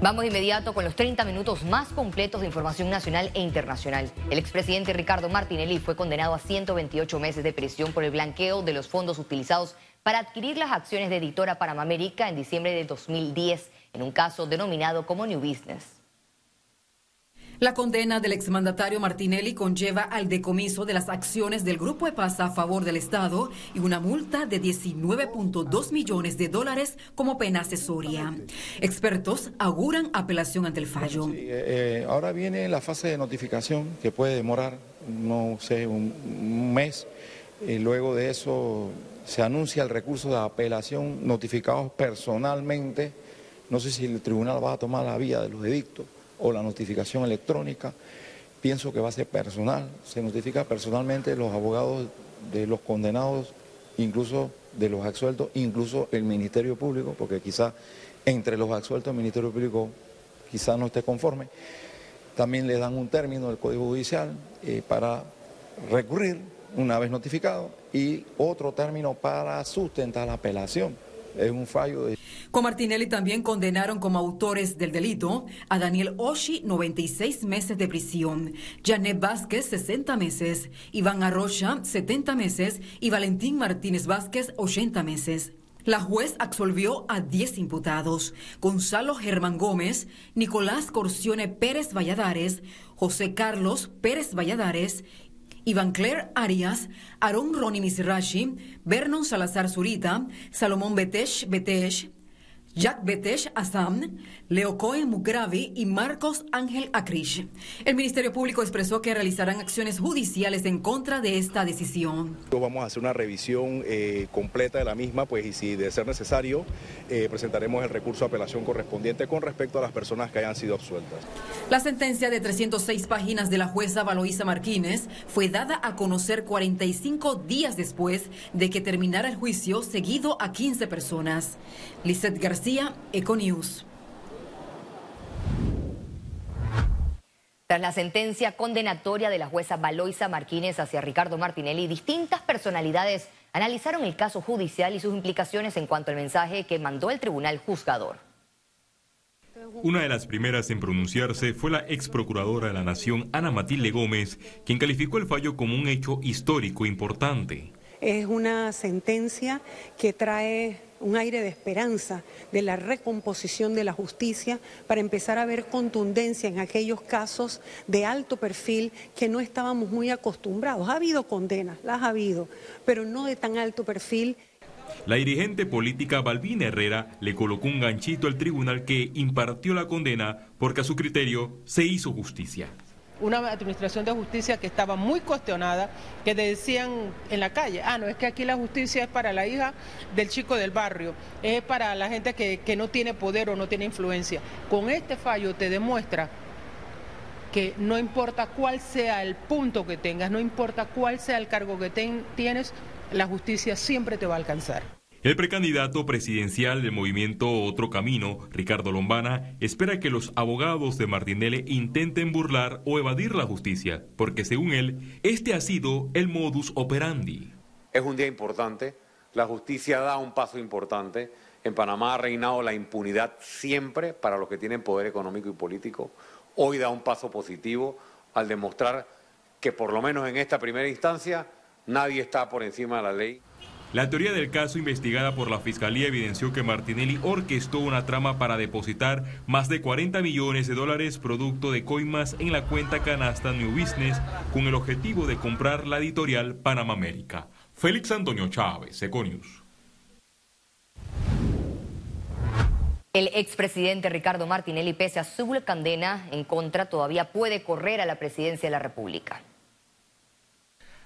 Vamos de inmediato con los 30 minutos más completos de información nacional e internacional. El expresidente Ricardo Martinelli fue condenado a 128 meses de prisión por el blanqueo de los fondos utilizados para adquirir las acciones de Editora Panamá América en diciembre de 2010 en un caso denominado como New Business. La condena del exmandatario Martinelli conlleva al decomiso de las acciones del Grupo Paz a favor del Estado y una multa de 19.2 millones de dólares como pena accesoria. Expertos auguran apelación ante el fallo. Eh, ahora viene la fase de notificación que puede demorar, no sé, un, mes. Y luego de eso se anuncia el recurso de apelación notificados personalmente. No sé si el tribunal va a tomar la vía de los edictos o la notificación electrónica. Pienso que va a ser personal, se notifica personalmente los abogados de los condenados, incluso de los absueltos, incluso el Ministerio Público, porque quizá entre los absueltos el Ministerio Público quizá no esté conforme. También le dan un término del Código Judicial eh, para recurrir una vez notificado y otro término para sustentar la apelación es un fallo. Con Martinelli también condenaron como autores del delito a Daniel Oshi 96 meses de prisión, Janet Vázquez 60 meses, Iván Arrocha 70 meses y Valentín Martínez Vázquez 80 meses. La juez absolvió a 10 imputados, Gonzalo Germán Gómez, Nicolás Corcione Pérez Valladares, José Carlos Pérez Valladares Iván Claire Arias, Aaron Ronnie Misrashi, Vernon Salazar Zurita, Salomón Betesh Betesh, Jack Betesh Assam, Leo Cohen Mugravi y Marcos Ángel Akrish. El Ministerio Público expresó que realizarán acciones judiciales en contra de esta decisión. Vamos a hacer una revisión eh, completa de la misma, pues y si de ser necesario, eh, presentaremos el recurso de apelación correspondiente con respecto a las personas que hayan sido absueltas. La sentencia de 306 páginas de la jueza Valoisa Martínez fue dada a conocer 45 días después de que terminara el juicio seguido a 15 personas. Lizeth García Econews. Tras la sentencia condenatoria de la jueza Valoisa Martínez hacia Ricardo Martinelli, distintas personalidades analizaron el caso judicial y sus implicaciones en cuanto al mensaje que mandó el tribunal juzgador. Una de las primeras en pronunciarse fue la ex procuradora de la Nación, Ana Matilde Gómez, quien calificó el fallo como un hecho histórico importante. Es una sentencia que trae un aire de esperanza de la recomposición de la justicia para empezar a ver contundencia en aquellos casos de alto perfil que no estábamos muy acostumbrados. Ha habido condenas, las ha habido, pero no de tan alto perfil. La dirigente política Balbina Herrera le colocó un ganchito al tribunal que impartió la condena porque a su criterio se hizo justicia una administración de justicia que estaba muy cuestionada, que decían en la calle, ah, no, es que aquí la justicia es para la hija del chico del barrio, es para la gente que, no tiene poder o no tiene influencia. Con este fallo te demuestra que no importa cuál sea el punto que tengas, no importa cuál sea el cargo que tienes, la justicia siempre te va a alcanzar. El precandidato presidencial del movimiento Otro Camino, Ricardo Lombana, espera que los abogados de Martinelli intenten burlar o evadir la justicia, porque según él, este ha sido el modus operandi. Es un día importante, la justicia da un paso importante. En Panamá ha reinado la impunidad siempre para los que tienen poder económico y político. Hoy da un paso positivo al demostrar que por lo menos en esta primera instancia nadie está por encima de la ley. La teoría del caso investigada por la Fiscalía evidenció que Martinelli orquestó una trama para depositar más de 40 millones de dólares producto de coimas en la cuenta canasta New Business con el objetivo de comprar la editorial Panamá América. Félix Antonio Chávez, Econius. El expresidente Ricardo Martinelli, pese a su condena en contra, todavía puede correr a la presidencia de la República.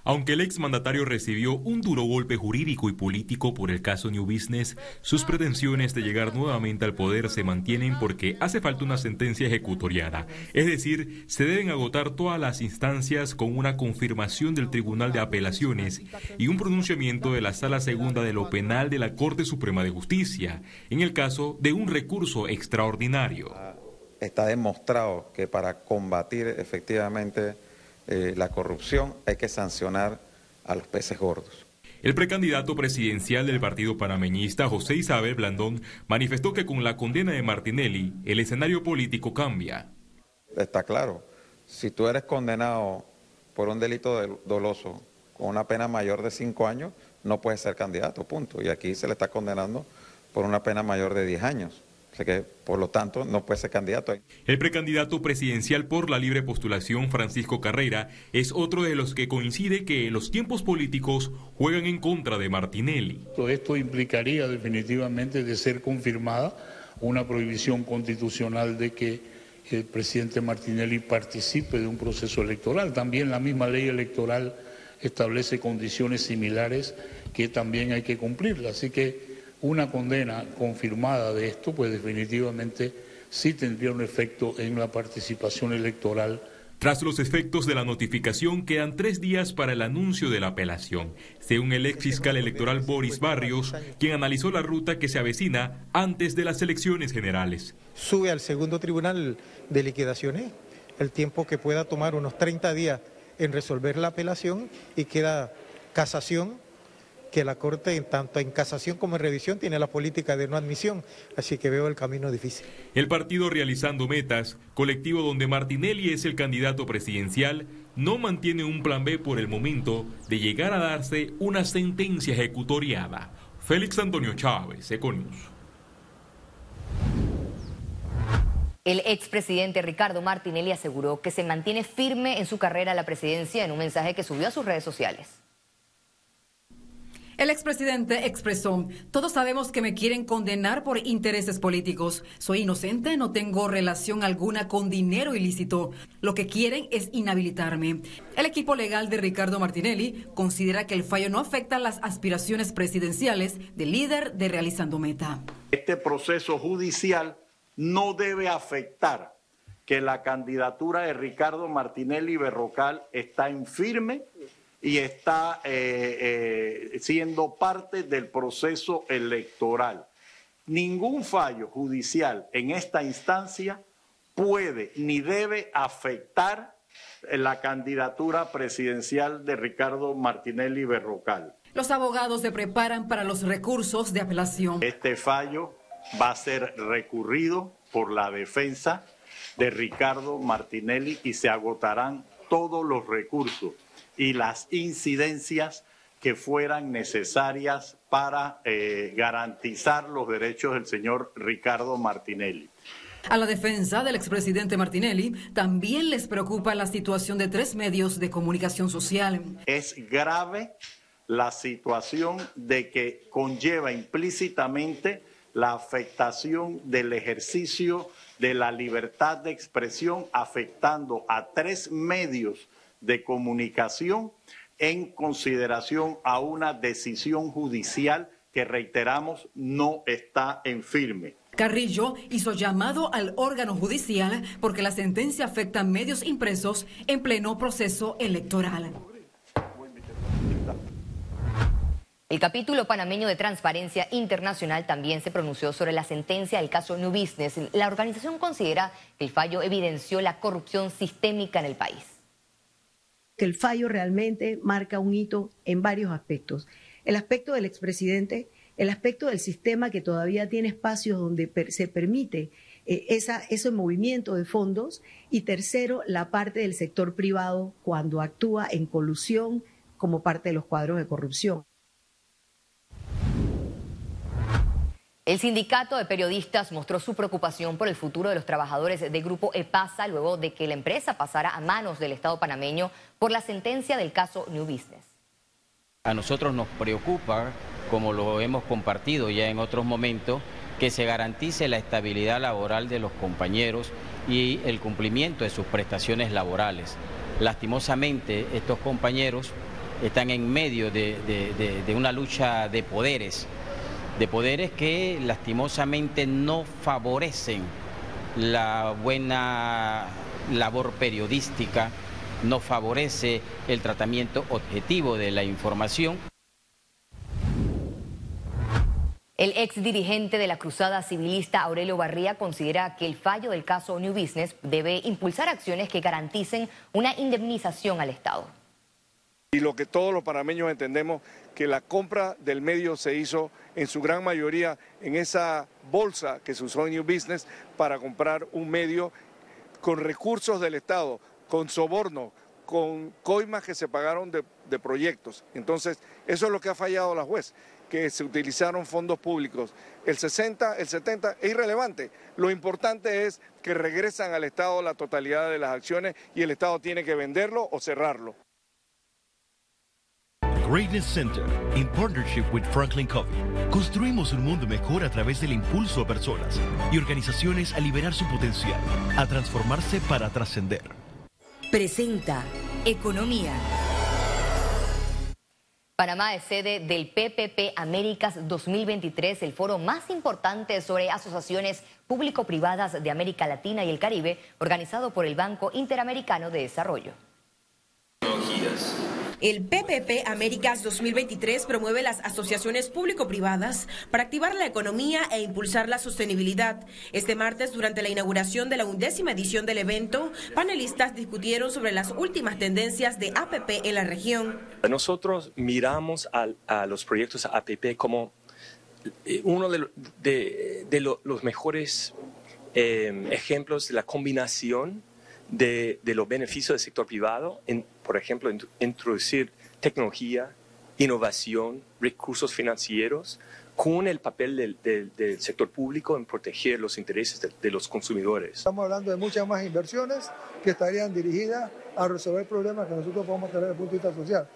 Aunque el exmandatario recibió un duro golpe jurídico y político por el caso New Business, sus pretensiones de llegar nuevamente al poder se mantienen porque hace falta una sentencia ejecutoriada. Es decir, se deben agotar todas las instancias con una confirmación del Tribunal de Apelaciones y un pronunciamiento de la Sala Segunda de lo Penal de la Corte Suprema de Justicia, en el caso de un recurso extraordinario. Está demostrado que para combatir efectivamente eh, la corrupción, hay que sancionar a los peces gordos. El precandidato presidencial del partido panameñista, José Isabel Blandón, manifestó que con la condena de Martinelli, el escenario político cambia. Está claro, si tú eres condenado por un delito doloso con una pena mayor de cinco años, no puedes ser candidato, punto. Y aquí se le está condenando por una pena mayor de diez años que, por lo tanto, no puede ser candidato. El precandidato presidencial por la libre postulación, Francisco Carrera, es otro de los que coincide que los tiempos políticos juegan en contra de Martinelli. Esto implicaría definitivamente de ser confirmada una prohibición constitucional de que el presidente Martinelli participe de un proceso electoral. También la misma ley electoral establece condiciones similares que también hay que cumplirlas. Así que una condena confirmada de esto, pues definitivamente sí tendría un efecto en la participación electoral. Tras los efectos de la notificación, quedan tres días para el anuncio de la apelación, según el ex fiscal electoral Boris Barrios, quien analizó la ruta que se avecina antes de las elecciones generales. Sube al segundo tribunal de liquidaciones el tiempo que pueda tomar unos 30 días en resolver la apelación y queda casación que la Corte, tanto en casación como en revisión, tiene la política de no admisión, así que veo el camino difícil. El partido Realizando Metas, colectivo donde Martinelli es el candidato presidencial, no mantiene un plan B por el momento de llegar a darse una sentencia ejecutoriada. Félix Antonio Chávez, Econius. El expresidente Ricardo Martinelli aseguró que se mantiene firme en su carrera a la presidencia en un mensaje que subió a sus redes sociales. El expresidente expresó, todos sabemos que me quieren condenar por intereses políticos. Soy inocente, no tengo relación alguna con dinero ilícito. Lo que quieren es inhabilitarme. El equipo legal de Ricardo Martinelli considera que el fallo no afecta las aspiraciones presidenciales del líder de Realizando Meta. Este proceso judicial no debe afectar que la candidatura de Ricardo Martinelli Berrocal está en firme y está eh, eh, siendo parte del proceso electoral. Ningún fallo judicial en esta instancia puede ni debe afectar la candidatura presidencial de Ricardo Martinelli Berrocal. Los abogados se preparan para los recursos de apelación. Este fallo va a ser recurrido por la defensa de Ricardo Martinelli y se agotarán todos los recursos y las incidencias que fueran necesarias para eh, garantizar los derechos del señor Ricardo Martinelli. A la defensa del expresidente Martinelli también les preocupa la situación de tres medios de comunicación social. Es grave la situación de que conlleva implícitamente la afectación del ejercicio de la libertad de expresión, afectando a tres medios de comunicación en consideración a una decisión judicial que reiteramos no está en firme. Carrillo hizo llamado al órgano judicial porque la sentencia afecta a medios impresos en pleno proceso electoral. El capítulo panameño de Transparencia Internacional también se pronunció sobre la sentencia del caso New Business. La organización considera que el fallo evidenció la corrupción sistémica en el país que el fallo realmente marca un hito en varios aspectos. El aspecto del expresidente, el aspecto del sistema que todavía tiene espacios donde se permite eh, ese movimiento de fondos y tercero, la parte del sector privado cuando actúa en colusión como parte de los cuadros de corrupción. El sindicato de periodistas mostró su preocupación por el futuro de los trabajadores de Grupo EPASA luego de que la empresa pasara a manos del Estado panameño por la sentencia del caso New Business. A nosotros nos preocupa, como lo hemos compartido ya en otros momentos, que se garantice la estabilidad laboral de los compañeros y el cumplimiento de sus prestaciones laborales. Lastimosamente, estos compañeros están en medio de, de una lucha de poderes de poderes que lastimosamente no favorecen la buena labor periodística, no favorece el tratamiento objetivo de la información. El ex dirigente de la Cruzada Civilista, Aurelio Barría, considera que el fallo del caso New Business debe impulsar acciones que garanticen una indemnización al Estado. Y lo que todos los panameños entendemos que la compra del medio se hizo en su gran mayoría en esa bolsa que se usó en New Business para comprar un medio con recursos del Estado, con soborno, con coimas que se pagaron de, proyectos. Entonces, eso es lo que ha fallado la juez, que se utilizaron fondos públicos. El 60, el 70 es irrelevante. Lo importante es que regresan al Estado la totalidad de las acciones y el Estado tiene que venderlo o cerrarlo. Greatness Center, in partnership with Franklin Covey, construimos un mundo mejor a través del impulso a personas y organizaciones a liberar su potencial, a transformarse para trascender. Presenta Economía. Panamá es sede del PPP Américas 2023, el foro más importante sobre asociaciones público-privadas de América Latina y el Caribe, organizado por el Banco Interamericano de Desarrollo. El PPP Américas 2023 promueve las asociaciones público-privadas para activar la economía e impulsar la sostenibilidad. Este martes, durante la inauguración de la undécima edición del evento, panelistas discutieron sobre las últimas tendencias de APP en la región. Nosotros miramos a, los proyectos APP como eh, uno de, de, de lo, los mejores eh, ejemplos de la combinación de, de, los beneficios del sector privado, en, por ejemplo, introducir tecnología, innovación, recursos financieros, con el papel del, del, del sector público en proteger los intereses de, de, los consumidores. Estamos hablando de muchas más inversiones que estarían dirigidas a resolver problemas que nosotros podemos tener desde el punto de vista social,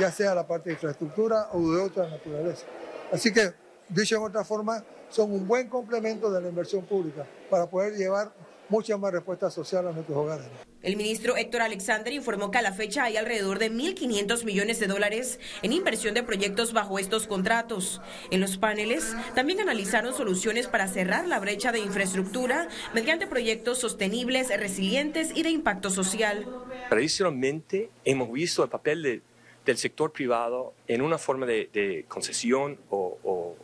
ya sea la parte de infraestructura o de otra naturaleza. Así que, dicho en otra forma, son un buen complemento de la inversión pública para poder llevar mucha más respuesta social a nuestros hogares. El ministro Héctor Alexander informó que a la fecha hay alrededor de 1.500 millones de dólares en inversión de proyectos bajo estos contratos. En los paneles también analizaron soluciones para cerrar la brecha de infraestructura mediante proyectos sostenibles, resilientes y de impacto social. Tradicionalmente hemos visto el papel de, del sector privado en una forma de, de concesión o, o,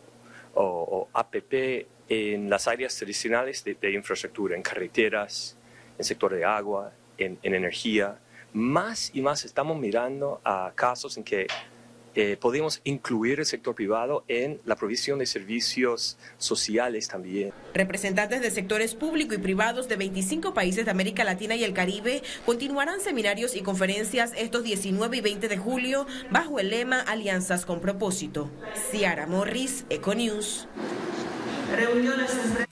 o, o APP en las áreas tradicionales de, de, infraestructura, en carreteras, en sector de agua, en, en, energía. Más y más estamos mirando a casos en que eh, podemos incluir el sector privado en la provisión de servicios sociales también. Representantes de sectores público y privados de 25 países de América Latina y el Caribe continuarán seminarios y conferencias estos 19 y 20 de julio bajo el lema Alianzas con propósito. Ciara Morris, Econews. Reuniones